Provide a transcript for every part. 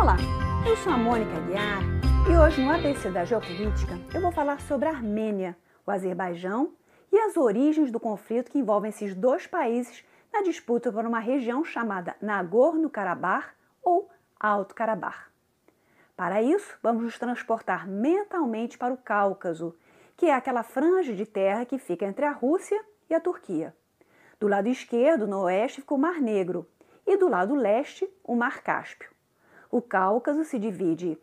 Olá, eu sou a Mônica Guiar e hoje no ABC da Geopolítica eu vou falar sobre a Armênia, o Azerbaijão e as origens do conflito que envolvem esses dois países na disputa por uma região chamada Nagorno-Karabakh ou Alto Karabakh. Para isso, vamos nos transportar mentalmente para o Cáucaso, que é aquela franja de terra que fica entre a Rússia e a Turquia. Do lado esquerdo, no oeste, fica o Mar Negro e do lado leste, o Mar Cáspio. O Cáucaso se divide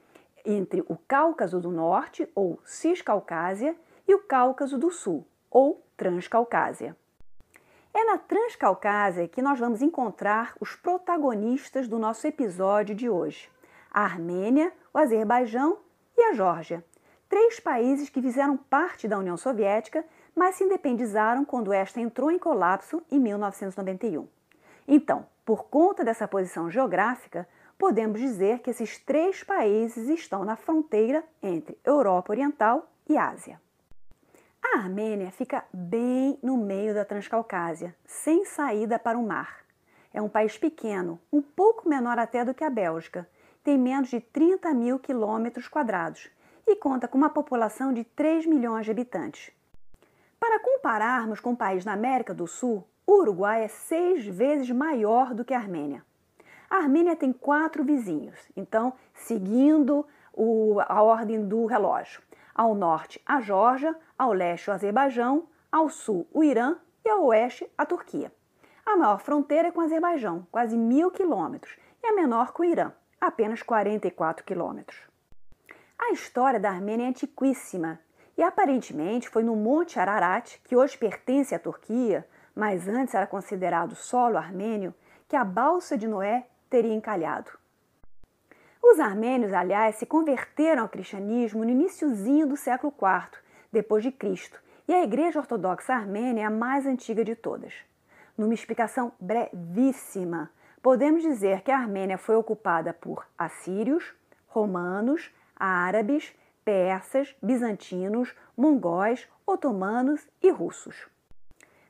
entre o Cáucaso do Norte, ou Ciscaucásia, e o Cáucaso do Sul, ou Transcaucásia. É na Transcaucásia que nós vamos encontrar os protagonistas do nosso episódio de hoje: a Armênia, o Azerbaijão e a Geórgia. Três países que fizeram parte da União Soviética, mas se independizaram quando esta entrou em colapso em 1991. Então, por conta dessa posição geográfica, podemos dizer que esses três países estão na fronteira entre Europa Oriental e Ásia. A Armênia fica bem no meio da Transcaucásia, sem saída para o mar. É um país pequeno, um pouco menor até do que a Bélgica, tem menos de 30 mil quilômetros quadrados e conta com uma população de 3 milhões de habitantes. Para compararmos com um país na América do Sul, o Uruguai é seis vezes maior do que a Armênia. A Armênia tem quatro vizinhos, então, seguindo o, a ordem do relógio. Ao norte, a Geórgia, ao leste, o Azerbaijão, ao sul, o Irã e ao oeste, a Turquia. A maior fronteira é com o Azerbaijão, quase mil quilômetros, e a menor com o Irã, apenas 44 quilômetros. A história da Armênia é antiquíssima e aparentemente foi no Monte Ararat, que hoje pertence à Turquia, mas antes era considerado solo armênio, que a balsa de Noé teria encalhado. Os armênios, aliás, se converteram ao cristianismo no iníciozinho do século IV depois de Cristo, e a Igreja Ortodoxa Armênia é a mais antiga de todas. Numa explicação brevíssima, podemos dizer que a Armênia foi ocupada por assírios, romanos, árabes, persas, bizantinos, mongóis, otomanos e russos.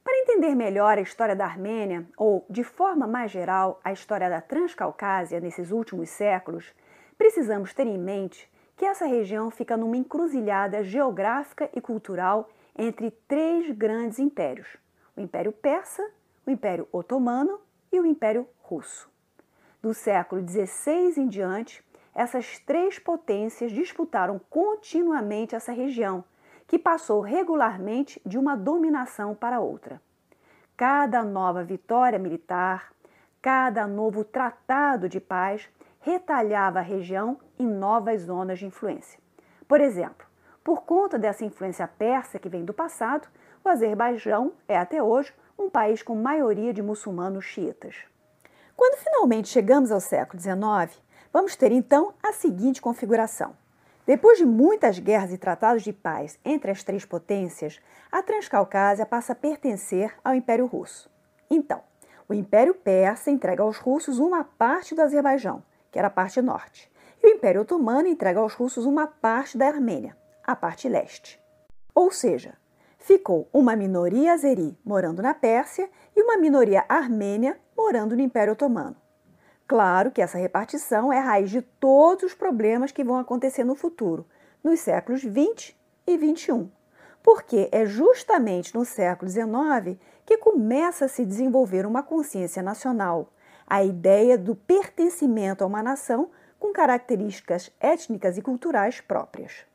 Para entender melhor a história da Armênia, ou de forma mais geral a história da Transcaucásia nesses últimos séculos, precisamos ter em mente que essa região fica numa encruzilhada geográfica e cultural entre três grandes impérios: o Império Persa, o Império Otomano e o Império Russo. Do século XVI em diante, essas três potências disputaram continuamente essa região que passou regularmente de uma dominação para outra. Cada nova vitória militar, cada novo tratado de paz retalhava a região em novas zonas de influência. Por exemplo, por conta dessa influência persa que vem do passado, o Azerbaijão é até hoje um país com maioria de muçulmanos xiitas. Quando finalmente chegamos ao século XIX, vamos ter então a seguinte configuração. Depois de muitas guerras e tratados de paz entre as três potências, a Transcaucásia passa a pertencer ao Império Russo. Então, o Império Persa entrega aos russos uma parte do Azerbaijão, que era a parte norte, e o Império Otomano entrega aos russos uma parte da Armênia, a parte leste. Ou seja, ficou uma minoria azeri morando na Pérsia e uma minoria armênia morando no Império Otomano. Claro que essa repartição é a raiz de todos os problemas que vão acontecer no futuro, nos séculos 20 e 21, porque é justamente no século XIX que começa a se desenvolver uma consciência nacional, a ideia do pertencimento a uma nação com características étnicas e culturais próprias.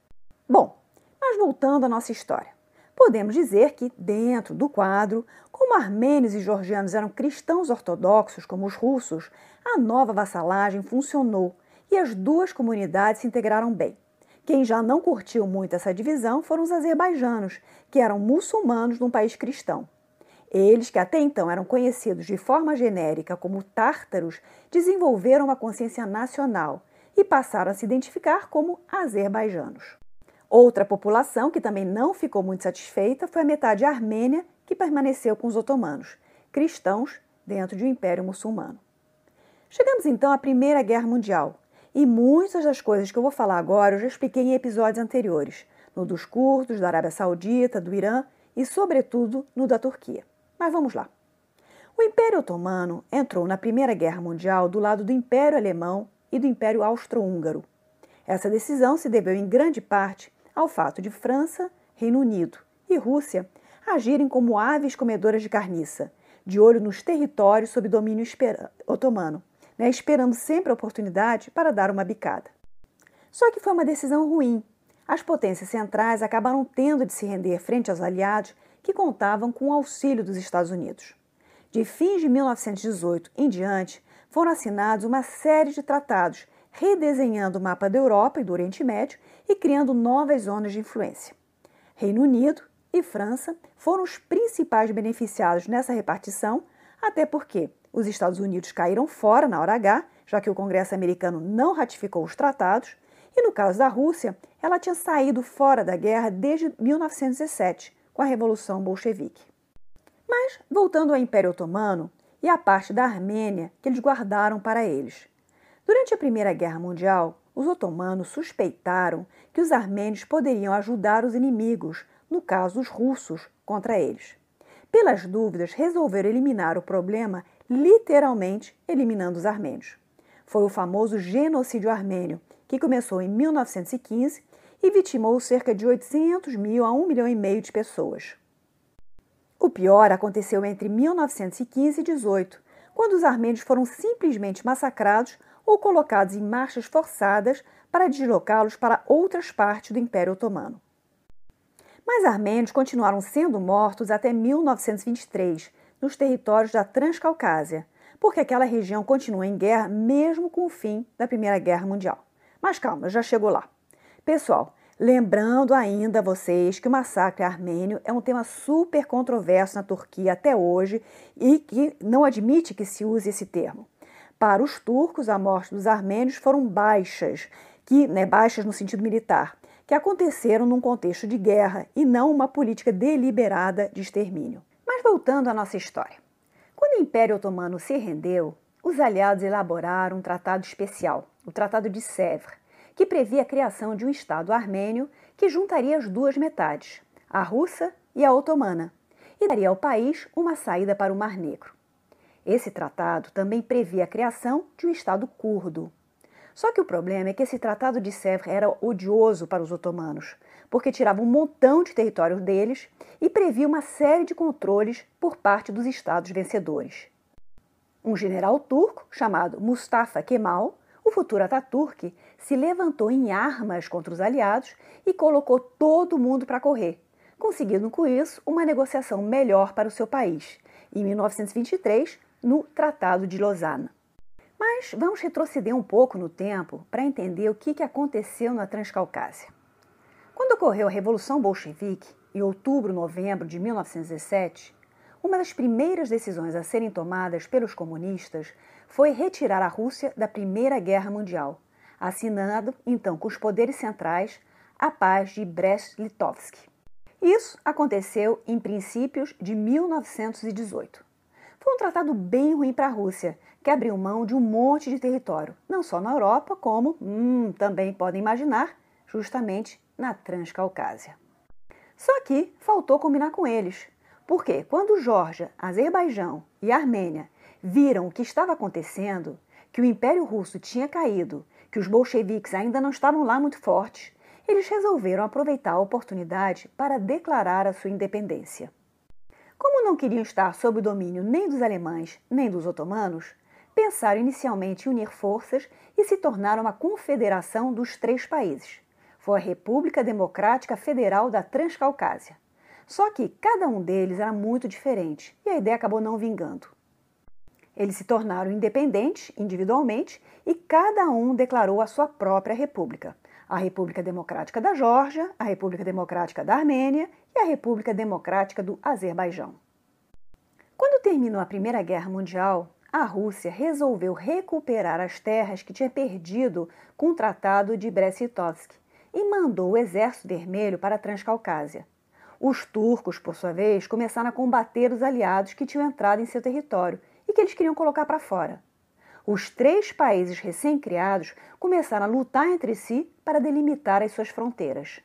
Bom, mas voltando à nossa história. Podemos dizer que, dentro do quadro, como armênios e georgianos eram cristãos ortodoxos como os russos, a nova vassalagem funcionou e as duas comunidades se integraram bem. Quem já não curtiu muito essa divisão foram os azerbaijanos, que eram muçulmanos num país cristão. Eles, que até então eram conhecidos de forma genérica como tártaros, desenvolveram uma consciência nacional e passaram a se identificar como azerbaijanos. Outra população que também não ficou muito satisfeita foi a metade armênia, que permaneceu com os otomanos, cristãos dentro de um império muçulmano. Chegamos então à Primeira Guerra Mundial, e muitas das coisas que eu vou falar agora eu já expliquei em episódios anteriores, no dos curdos, da Arábia Saudita, do Irã e, sobretudo, no da Turquia. Mas vamos lá. O Império Otomano entrou na Primeira Guerra Mundial do lado do Império Alemão e do Império Austro-Húngaro. Essa decisão se deveu em grande parte ao fato de França, Reino Unido e Rússia agirem como aves comedoras de carniça, de olho nos territórios sob domínio otomano, né, esperando sempre a oportunidade para dar uma bicada. Só que foi uma decisão ruim. As potências centrais acabaram tendo de se render frente aos aliados que contavam com o auxílio dos Estados Unidos. De fins de 1918 em diante, foram assinados uma série de tratados redesenhando o mapa da Europa e do Oriente Médio e criando novas zonas de influência. Reino Unido e França foram os principais beneficiados nessa repartição, até porque os Estados Unidos caíram fora na hora H, já que o Congresso americano não ratificou os tratados, e no caso da Rússia, ela tinha saído fora da guerra desde 1917, com a Revolução Bolchevique. Mas, voltando ao Império Otomano e à parte da Armênia que eles guardaram para eles. Durante a Primeira Guerra Mundial, os otomanos suspeitaram que os armênios poderiam ajudar os inimigos, no caso os russos, contra eles. Pelas dúvidas, resolveram eliminar o problema literalmente eliminando os armênios. Foi o famoso genocídio armênio, que começou em 1915 e vitimou cerca de 800 mil a 1 milhão e meio de pessoas. O pior aconteceu entre 1915 e 18, quando os armênios foram simplesmente massacrados ou colocados em marchas forçadas para deslocá-los para outras partes do Império Otomano. Mas armênios continuaram sendo mortos até 1923, nos territórios da Transcaucásia, porque aquela região continua em guerra mesmo com o fim da Primeira Guerra Mundial. Mas calma, já chegou lá. Pessoal, lembrando ainda a vocês que o massacre armênio é um tema super controverso na Turquia até hoje e que não admite que se use esse termo. Para os turcos, a morte dos armênios foram baixas, que, né, baixas no sentido militar, que aconteceram num contexto de guerra e não uma política deliberada de extermínio. Mas voltando à nossa história. Quando o Império Otomano se rendeu, os aliados elaboraram um tratado especial, o Tratado de Sèvres, que previa a criação de um Estado armênio que juntaria as duas metades, a russa e a otomana, e daria ao país uma saída para o Mar Negro. Esse tratado também previa a criação de um Estado curdo. Só que o problema é que esse Tratado de Sèvres era odioso para os otomanos, porque tirava um montão de territórios deles e previa uma série de controles por parte dos estados vencedores. Um general turco chamado Mustafa Kemal, o futuro Ataturk, se levantou em armas contra os aliados e colocou todo mundo para correr, conseguindo com isso uma negociação melhor para o seu país. Em 1923, no Tratado de Lausanne. Mas vamos retroceder um pouco no tempo para entender o que aconteceu na Transcaucásia. Quando ocorreu a Revolução Bolchevique, em outubro-novembro de 1917, uma das primeiras decisões a serem tomadas pelos comunistas foi retirar a Rússia da Primeira Guerra Mundial, assinando então com os poderes centrais a paz de Brest-Litovsk. Isso aconteceu em princípios de 1918. Foi um tratado bem ruim para a Rússia, que abriu mão de um monte de território, não só na Europa, como, hum, também podem imaginar, justamente na Transcaucásia. Só que faltou combinar com eles, porque quando Geórgia, Azerbaijão e Armênia viram o que estava acontecendo, que o Império Russo tinha caído, que os bolcheviques ainda não estavam lá muito fortes, eles resolveram aproveitar a oportunidade para declarar a sua independência. Como não queriam estar sob o domínio nem dos alemães nem dos otomanos, pensaram inicialmente em unir forças e se tornaram uma confederação dos três países. Foi a República Democrática Federal da Transcaucásia. Só que cada um deles era muito diferente e a ideia acabou não vingando. Eles se tornaram independentes individualmente e cada um declarou a sua própria república a República Democrática da Geórgia, a República Democrática da Armênia e a República Democrática do Azerbaijão. Quando terminou a Primeira Guerra Mundial, a Rússia resolveu recuperar as terras que tinha perdido com o Tratado de Brest-Litovsk e mandou o Exército Vermelho para a Transcaucásia. Os turcos, por sua vez, começaram a combater os aliados que tinham entrado em seu território e que eles queriam colocar para fora os três países recém-criados começaram a lutar entre si para delimitar as suas fronteiras.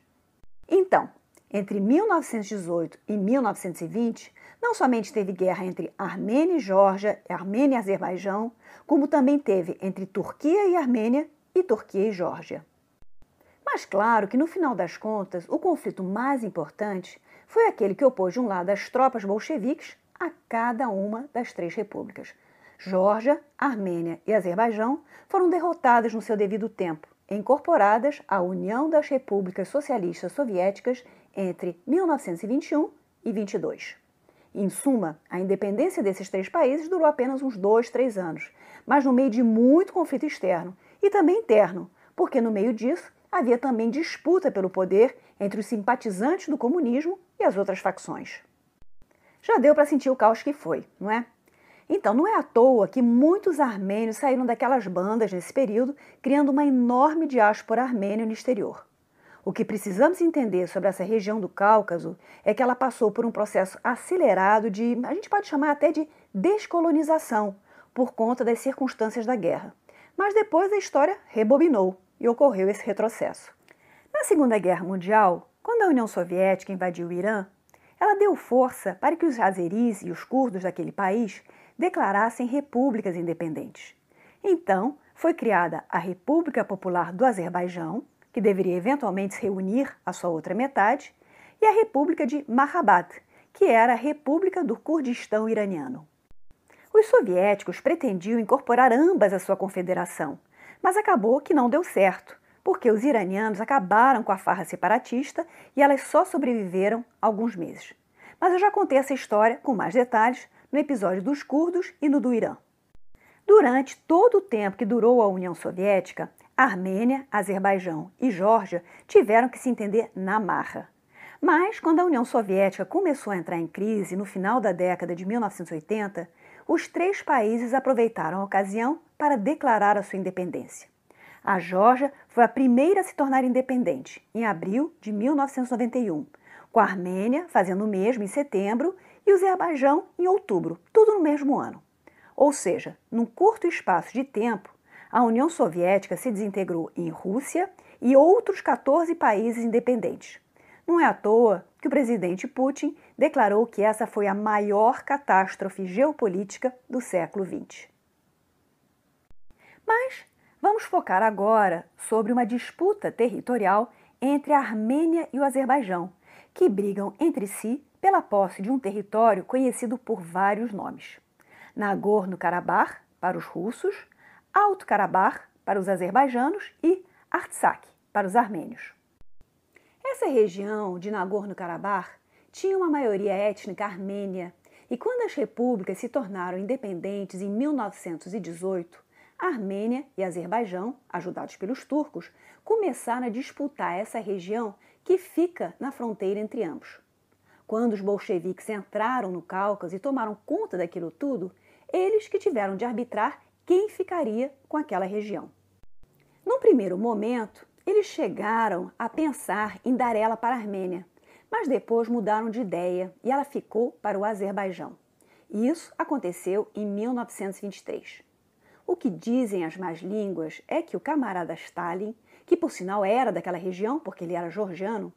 Então, Entre 1918 e 1920, não somente teve guerra entre Armênia e Geórgia, Armênia e Azerbaijão, como também teve entre Turquia e Armênia e Turquia e Geórgia. Mas claro que no final das contas, o conflito mais importante foi aquele que opôs de um lado as tropas bolcheviques a cada uma das três repúblicas. Geórgia, Armênia e Azerbaijão foram derrotadas no seu devido tempo, incorporadas à União das Repúblicas Socialistas Soviéticas entre 1921 e 22. Em suma, a independência desses três países durou apenas uns dois, três anos, mas no meio de muito conflito externo e também interno, porque no meio disso havia também disputa pelo poder entre os simpatizantes do comunismo e as outras facções. Já deu para sentir o caos que foi, não é? Então, não é à toa que muitos armênios saíram daquelas bandas nesse período, criando uma enorme diáspora armênia no exterior. O que precisamos entender sobre essa região do Cáucaso é que ela passou por um processo acelerado de, a gente pode chamar até de descolonização, por conta das circunstâncias da guerra. Mas depois a história rebobinou e ocorreu esse retrocesso. Na Segunda Guerra Mundial, quando a União Soviética invadiu o Irã, ela deu força para que os azeris e os curdos daquele país declarassem repúblicas independentes. Então, foi criada a República Popular do Azerbaijão, que deveria eventualmente se reunir à sua outra metade, e a República de Mahabad, que era a República do Kurdistão iraniano. Os soviéticos pretendiam incorporar ambas à sua confederação, mas acabou que não deu certo, porque os iranianos acabaram com a farra separatista e elas só sobreviveram alguns meses. Mas eu já contei essa história com mais detalhes no episódio dos curdos e no do Irã. Durante todo o tempo que durou a União Soviética, Armênia, Azerbaijão e Geórgia tiveram que se entender na marra. Mas, quando a União Soviética começou a entrar em crise no final da década de 1980, os três países aproveitaram a ocasião para declarar a sua independência. A Geórgia foi a primeira a se tornar independente, em abril de 1991, com a Armênia fazendo o mesmo em setembro e o Azerbaijão em outubro, tudo no mesmo ano. Ou seja, num curto espaço de tempo, a União Soviética se desintegrou em Rússia e outros 14 países independentes. Não é à toa que o presidente Putin declarou que essa foi a maior catástrofe geopolítica do século XX. Mas vamos focar agora sobre uma disputa territorial entre a Armênia e o Azerbaijão, que brigam entre si pela posse de um território conhecido por vários nomes: Nagorno-Karabakh para os russos, Alto Karabakh para os azerbaijanos e Artsakh para os armênios. Essa região de Nagorno-Karabakh tinha uma maioria étnica armênia e quando as repúblicas se tornaram independentes em 1918, a Armênia e Azerbaijão, ajudados pelos turcos, começaram a disputar essa região que fica na fronteira entre ambos. Quando os bolcheviques entraram no Cáucaso e tomaram conta daquilo tudo, eles que tiveram de arbitrar quem ficaria com aquela região. Num primeiro momento, eles chegaram a pensar em dar ela para a Armênia, mas depois mudaram de ideia e ela ficou para o Azerbaijão. Isso aconteceu em 1923. O que dizem as más línguas é que o camarada Stalin, que por sinal era daquela região porque ele era georgiano,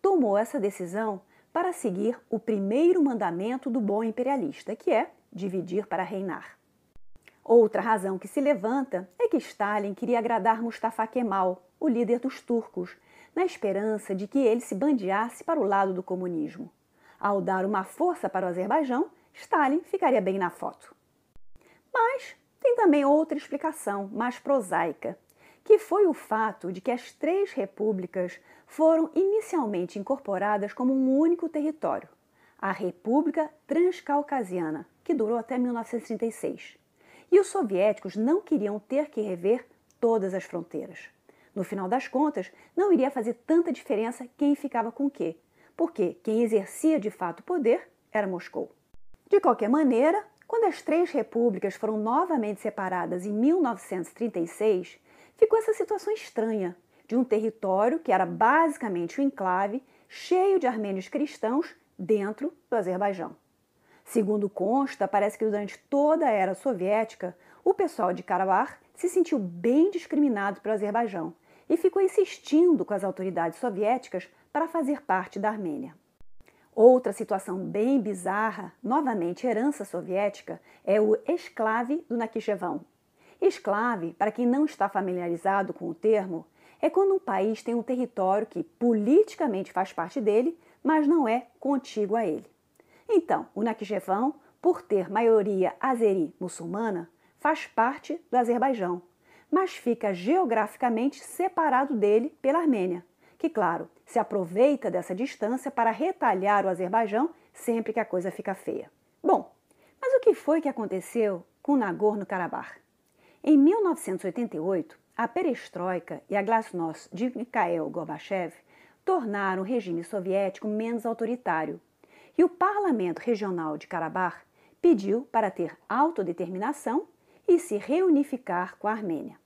tomou essa decisão para seguir o primeiro mandamento do bom imperialista, que é dividir para reinar. Outra razão que se levanta é que Stalin queria agradar Mustafa Kemal, o líder dos turcos, na esperança de que ele se bandeasse para o lado do comunismo. Ao dar uma força para o Azerbaijão, Stalin ficaria bem na foto. Mas tem também outra explicação, mais prosaica, que foi o fato de que as três repúblicas foram inicialmente incorporadas como um único território, a República Transcaucasiana, que durou até 1936 e os soviéticos não queriam ter que rever todas as fronteiras. No final das contas, não iria fazer tanta diferença quem ficava com o quê, porque quem exercia de fato o poder era Moscou. De qualquer maneira, quando as três repúblicas foram novamente separadas em 1936, ficou essa situação estranha de um território que era basicamente um enclave cheio de armênios cristãos dentro do Azerbaijão. Segundo consta, parece que durante toda a era soviética, o pessoal de Karabakh se sentiu bem discriminado pelo Azerbaijão e ficou insistindo com as autoridades soviéticas para fazer parte da Armênia. Outra situação bem bizarra, novamente herança soviética, é o esclave do Nakhichevão. Esclave, para quem não está familiarizado com o termo, é quando um país tem um território que politicamente faz parte dele, mas não é contíguo a ele. Então, o Nakhichevão, por ter maioria azeri muçulmana, faz parte do Azerbaijão, mas fica geograficamente separado dele pela Armênia, que, claro, se aproveita dessa distância para retalhar o Azerbaijão sempre que a coisa fica feia. Bom, mas o que foi que aconteceu com Nagorno-Karabakh? Em 1988, a perestroika e a glasnost de Mikhail Gorbachev tornaram o regime soviético menos autoritário, e o parlamento regional de Karabakh pediu para ter autodeterminação e se reunificar com a Armênia.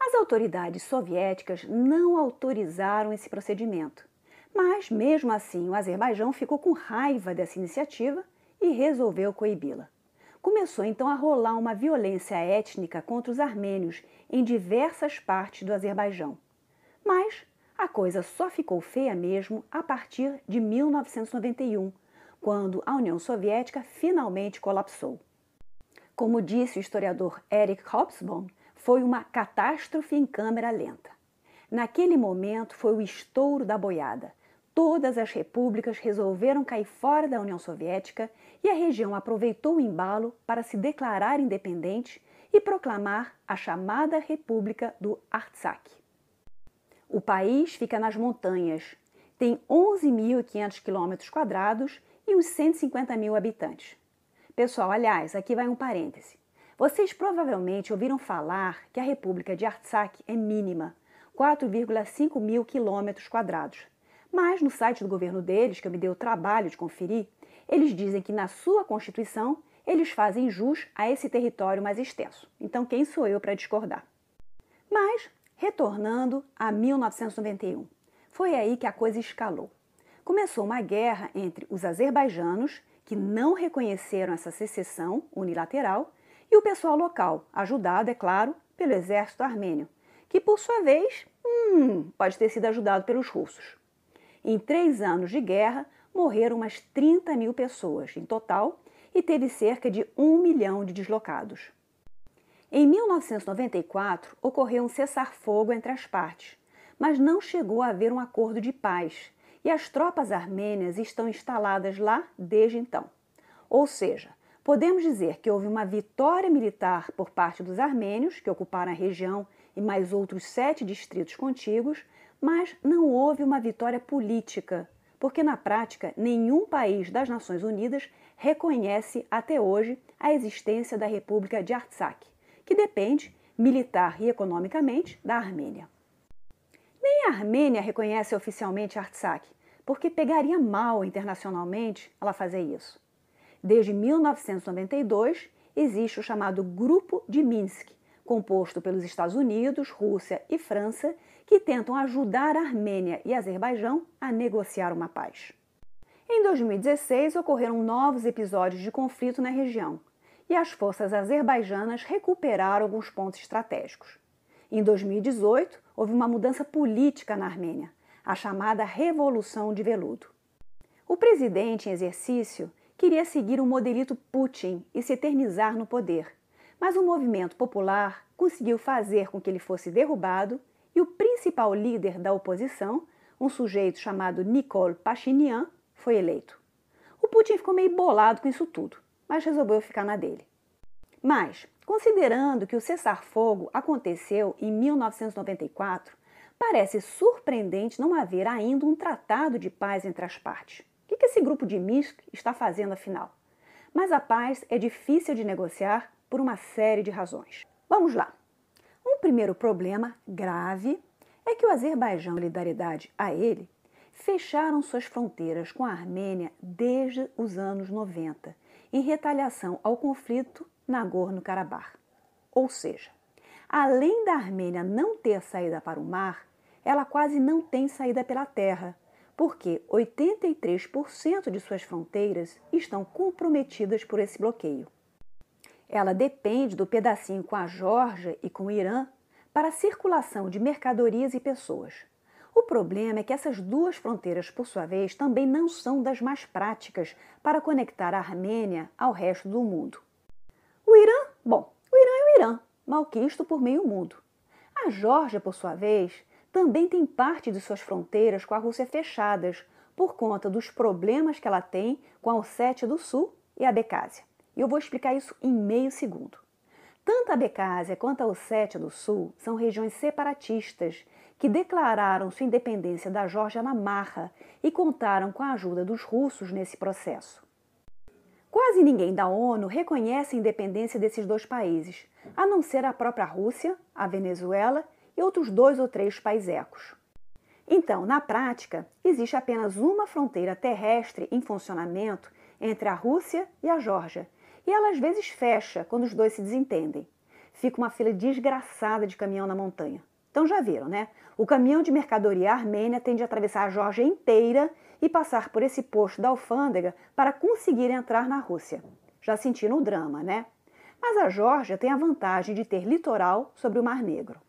As autoridades soviéticas não autorizaram esse procedimento, mas mesmo assim o Azerbaijão ficou com raiva dessa iniciativa e resolveu coibi-la. Começou então a rolar uma violência étnica contra os armênios em diversas partes do Azerbaijão. Mas a coisa só ficou feia mesmo a partir de 1991, quando a União Soviética finalmente colapsou. Como disse o historiador Eric Hobsbawm, foi uma catástrofe em câmera lenta. Naquele momento foi o estouro da boiada. Todas as repúblicas resolveram cair fora da União Soviética e a região aproveitou o embalo para se declarar independente e proclamar a chamada República do Artsakh. O país fica nas montanhas, tem 11.500 quilômetros quadrados e uns 150 mil habitantes. Pessoal, aliás, aqui vai um parêntese. Vocês provavelmente ouviram falar que a República de Artsakh é mínima, 4,5 mil quilômetros quadrados. Mas no site do governo deles, que eu me dei o trabalho de conferir, eles dizem que na sua Constituição eles fazem jus a esse território mais extenso. Então, quem sou eu para discordar? Mas, retornando a 1991, foi aí que a coisa escalou. Começou uma guerra entre os azerbaijanos, que não reconheceram essa secessão unilateral, e o pessoal local, ajudado, é claro, pelo exército armênio, que por sua vez hum, pode ter sido ajudado pelos russos. Em três anos de guerra, morreram umas 30 mil pessoas em total e teve cerca de um milhão de deslocados. Em 1994, ocorreu um cessar-fogo entre as partes, mas não chegou a haver um acordo de paz e as tropas armênias estão instaladas lá desde então. Ou seja, Podemos dizer que houve uma vitória militar por parte dos armênios, que ocuparam a região e mais outros sete distritos contíguos, mas não houve uma vitória política, porque na prática nenhum país das Nações Unidas reconhece até hoje a existência da República de Artsakh, que depende, militar e economicamente, da Armênia. Nem a Armênia reconhece oficialmente Artsakh, porque pegaria mal internacionalmente ela fazer isso. Desde 1992, existe o chamado Grupo de Minsk, composto pelos Estados Unidos, Rússia e França, que tentam ajudar a Armênia e Azerbaijão a negociar uma paz. Em 2016, ocorreram novos episódios de conflito na região e as forças azerbaijanas recuperaram alguns pontos estratégicos. Em 2018, houve uma mudança política na Armênia, a chamada Revolução de Veludo. O presidente em exercício queria seguir o modelito Putin e se eternizar no poder, mas o movimento popular conseguiu fazer com que ele fosse derrubado e o principal líder da oposição, um sujeito chamado Nikol Pashinyan, foi eleito. O Putin ficou meio bolado com isso tudo, mas resolveu ficar na dele. Mas, considerando que o cessar-fogo aconteceu em 1994, parece surpreendente não haver ainda um tratado de paz entre as partes. O que esse grupo de Minsk está fazendo afinal? Mas a paz é difícil de negociar por uma série de razões. Vamos lá. Um primeiro problema grave é que o Azerbaijão e solidariedade a ele fecharam suas fronteiras com a Armênia desde os anos 90, em retaliação ao conflito Nagorno-Karabakh. Ou seja, além da Armênia não ter saída para o mar, ela quase não tem saída pela terra, porque 83% de suas fronteiras estão comprometidas por esse bloqueio. Ela depende do pedacinho com a Geórgia e com o Irã para a circulação de mercadorias e pessoas. O problema é que essas duas fronteiras, por sua vez, também não são das mais práticas para conectar a Armênia ao resto do mundo. O Irã, bom, o Irã é o Irã, malquisto por meio mundo. A Geórgia, por sua vez, também tem parte de suas fronteiras com a Rússia fechadas, por conta dos problemas que ela tem com a Ossétia do Sul e a Abecásia. E eu vou explicar isso em meio segundo. Tanto a Abecásia quanto a Ossétia do Sul são regiões separatistas que declararam sua independência da Geórgia na marra e contaram com a ajuda dos russos nesse processo. Quase ninguém da ONU reconhece a independência desses dois países, a não ser a própria Rússia, a Venezuela e outros dois ou três paisecos. Então, na prática, existe apenas uma fronteira terrestre em funcionamento entre a Rússia e a Geórgia, e ela às vezes fecha quando os dois se desentendem. Fica uma fila desgraçada de caminhão na montanha. Então já viram, né? O caminhão de mercadoria armênia tem de atravessar a Geórgia inteira e passar por esse posto da alfândega para conseguir entrar na Rússia. Já sentiram o drama, né? Mas a Geórgia tem a vantagem de ter litoral sobre o Mar Negro.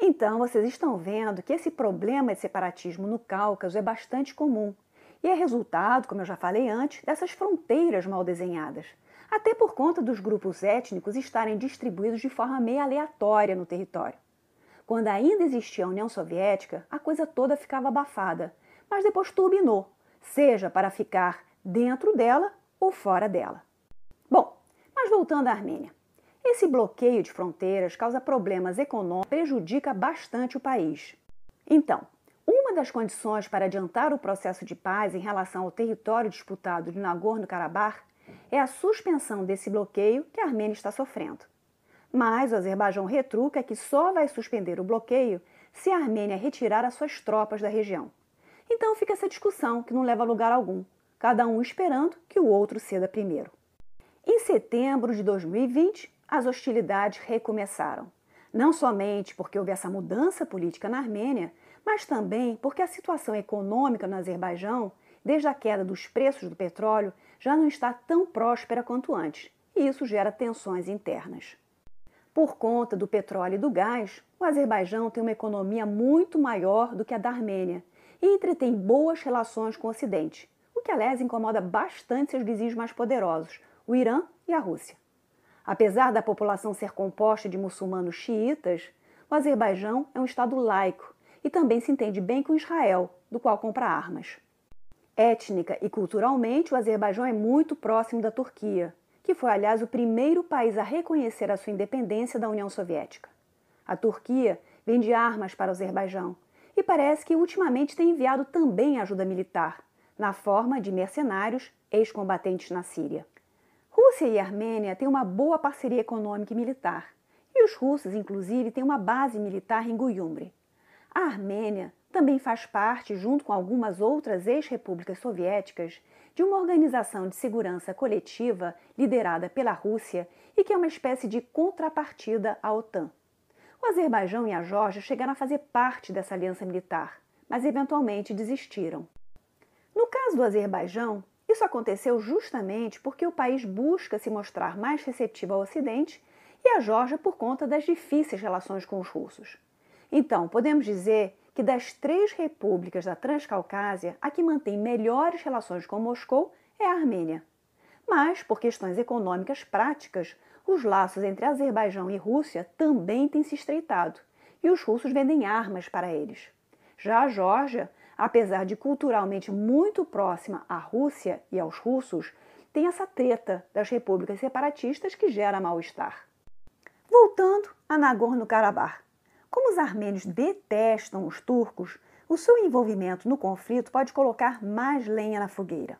Então, vocês estão vendo que esse problema de separatismo no Cáucaso é bastante comum e é resultado, como eu já falei antes, dessas fronteiras mal desenhadas, até por conta dos grupos étnicos estarem distribuídos de forma meio aleatória no território. Quando ainda existia a União Soviética, a coisa toda ficava abafada, mas depois turbinou, seja para ficar dentro dela ou fora dela. Bom, mas voltando à Armênia. Esse bloqueio de fronteiras causa problemas econômicos prejudica bastante o país. Então, uma das condições para adiantar o processo de paz em relação ao território disputado de Nagorno-Karabakh é a suspensão desse bloqueio que a Armênia está sofrendo. Mas o Azerbaijão retruca que só vai suspender o bloqueio se a Armênia retirar as suas tropas da região. Então fica essa discussão que não leva a lugar algum, cada um esperando que o outro ceda primeiro. Em setembro de 2020, as hostilidades recomeçaram. Não somente porque houve essa mudança política na Armênia, mas também porque a situação econômica no Azerbaijão, desde a queda dos preços do petróleo, já não está tão próspera quanto antes, e isso gera tensões internas. Por conta do petróleo e do gás, o Azerbaijão tem uma economia muito maior do que a da Armênia e entretém boas relações com o Ocidente, o que, aliás, incomoda bastante seus vizinhos mais poderosos, o Irã e a Rússia. Apesar da população ser composta de muçulmanos xiitas, o Azerbaijão é um Estado laico e também se entende bem com Israel, do qual compra armas. Étnica e culturalmente, o Azerbaijão é muito próximo da Turquia, que foi, aliás, o primeiro país a reconhecer a sua independência da União Soviética. A Turquia vende armas para o Azerbaijão e parece que ultimamente tem enviado também ajuda militar, na forma de mercenários ex-combatentes na Síria. Rússia e Armênia têm uma boa parceria econômica e militar, e os russos, inclusive, têm uma base militar em Guyumbre. A Armênia também faz parte, junto com algumas outras ex-repúblicas soviéticas, de uma organização de segurança coletiva liderada pela Rússia e que é uma espécie de contrapartida à OTAN. O Azerbaijão e a Geórgia chegaram a fazer parte dessa aliança militar, mas eventualmente desistiram. No caso do Azerbaijão, isso aconteceu justamente porque o país busca se mostrar mais receptivo ao Ocidente e a Geórgia por conta das difíceis relações com os russos. Então, podemos dizer que das três repúblicas da Transcaucásia, a que mantém melhores relações com Moscou é a Armênia. Mas, por questões econômicas práticas, os laços entre Azerbaijão e Rússia também têm se estreitado, e os russos vendem armas para eles. Já a Geórgia apesar de culturalmente muito próxima à Rússia e aos russos, tem essa treta das repúblicas separatistas que gera mal-estar. Voltando a Nagorno-Karabakh. Como os armênios detestam os turcos, o seu envolvimento no conflito pode colocar mais lenha na fogueira.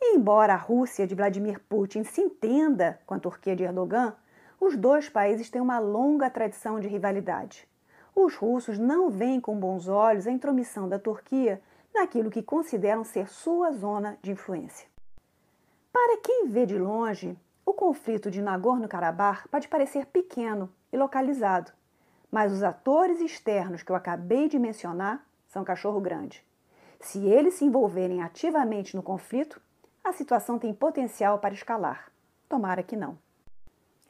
E embora a Rússia de Vladimir Putin se entenda com a Turquia de Erdogan, os dois países têm uma longa tradição de rivalidade os russos não veem com bons olhos a intromissão da Turquia naquilo que consideram ser sua zona de influência. Para quem vê de longe, o conflito de Nagorno-Karabakh pode parecer pequeno e localizado, mas os atores externos que eu acabei de mencionar são cachorro grande. Se eles se envolverem ativamente no conflito, a situação tem potencial para escalar. Tomara que não.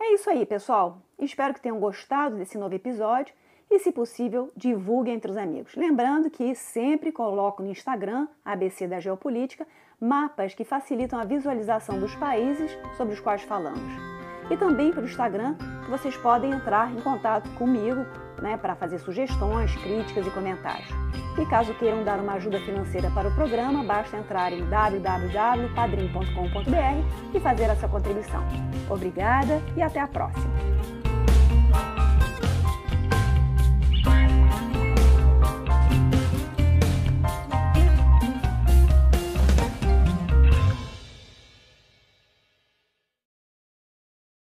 É isso aí, pessoal. Espero que tenham gostado desse novo episódio e, se possível, divulgue entre os amigos. Lembrando que sempre coloco no Instagram, ABC da Geopolítica, mapas que facilitam a visualização dos países sobre os quais falamos. E também pelo Instagram, que vocês podem entrar em contato comigo né, para fazer sugestões, críticas e comentários. E caso queiram dar uma ajuda financeira para o programa, basta entrar em www.padrim.com.br e fazer essa contribuição. Obrigada e até a próxima!